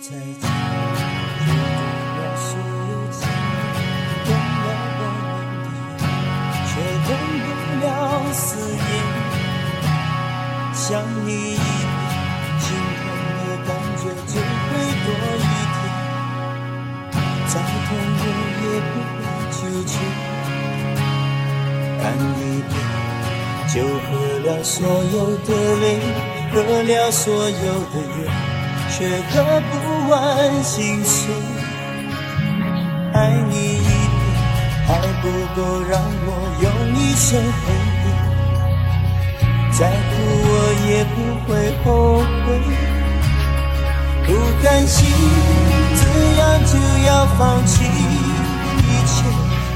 再见，就丢了所有情，动了我们的眼，却动不了思念。想你一遍，心痛的感觉就会多一点，再痛我也不会拒绝。看一遍，就喝了所有的泪，喝了所有的怨，却喝不完心碎。爱你一遍还不够让我用一生回忆。再苦我也不会后悔，不甘心这样就要放弃一切，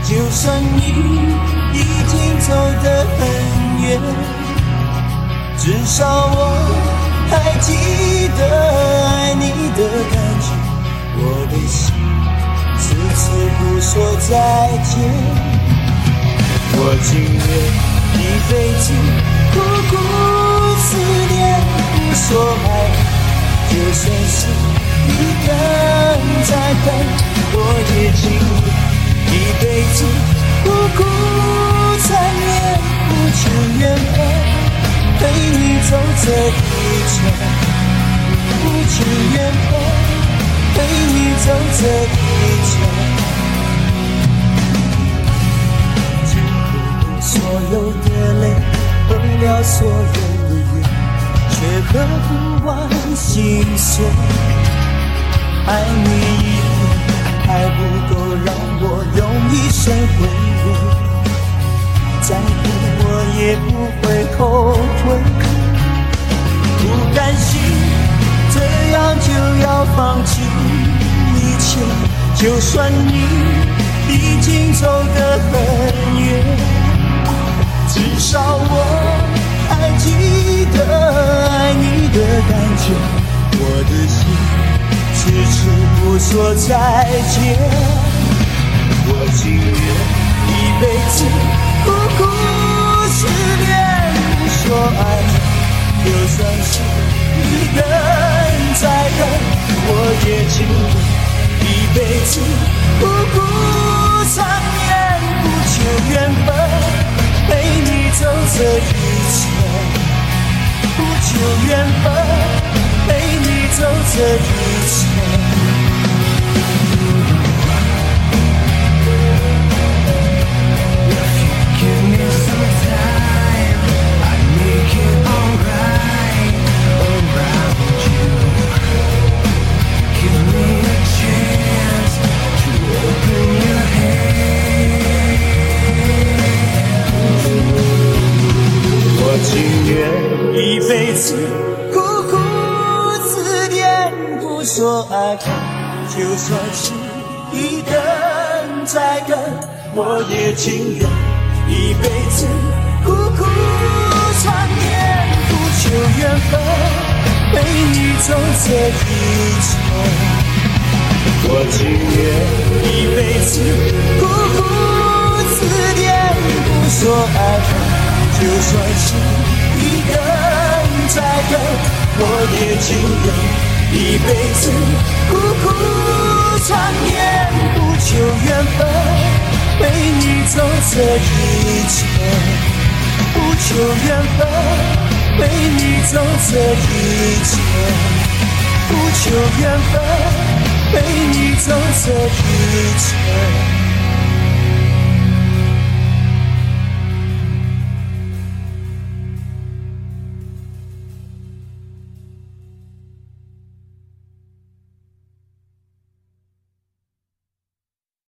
就算你已经走得很远，至少我还记得说再见，我情愿一辈子。苦苦思念，不说爱，就算是一个人在等，我也情愿一辈子苦苦缠绵，不求缘分，陪你走这一程，不求缘分，陪你走这一程，所有的怨，却喝不完心碎。爱你一遍还不够让我用一生回味，再苦我也不会后悔。不甘心这样就要放弃一切，就算你已经走得很远。说再见。我情愿一辈子苦苦思念，不说爱，就算是一个人在等，我也情愿一辈子苦苦缠绵，不求缘分。陪你走这一程，不求缘分，陪你走这一程。辈子苦苦思念，不说爱恨，就算是一等再等，我也情愿一辈子苦苦缠绵，不求缘分，陪你走这一程。我情愿一辈子苦苦思念，不说爱恨。就算是一个人在等，我也情愿一辈子苦苦缠绵，不求缘分，陪你走这一程。不求缘分，陪你走这一程。不求缘分，陪你走这一程。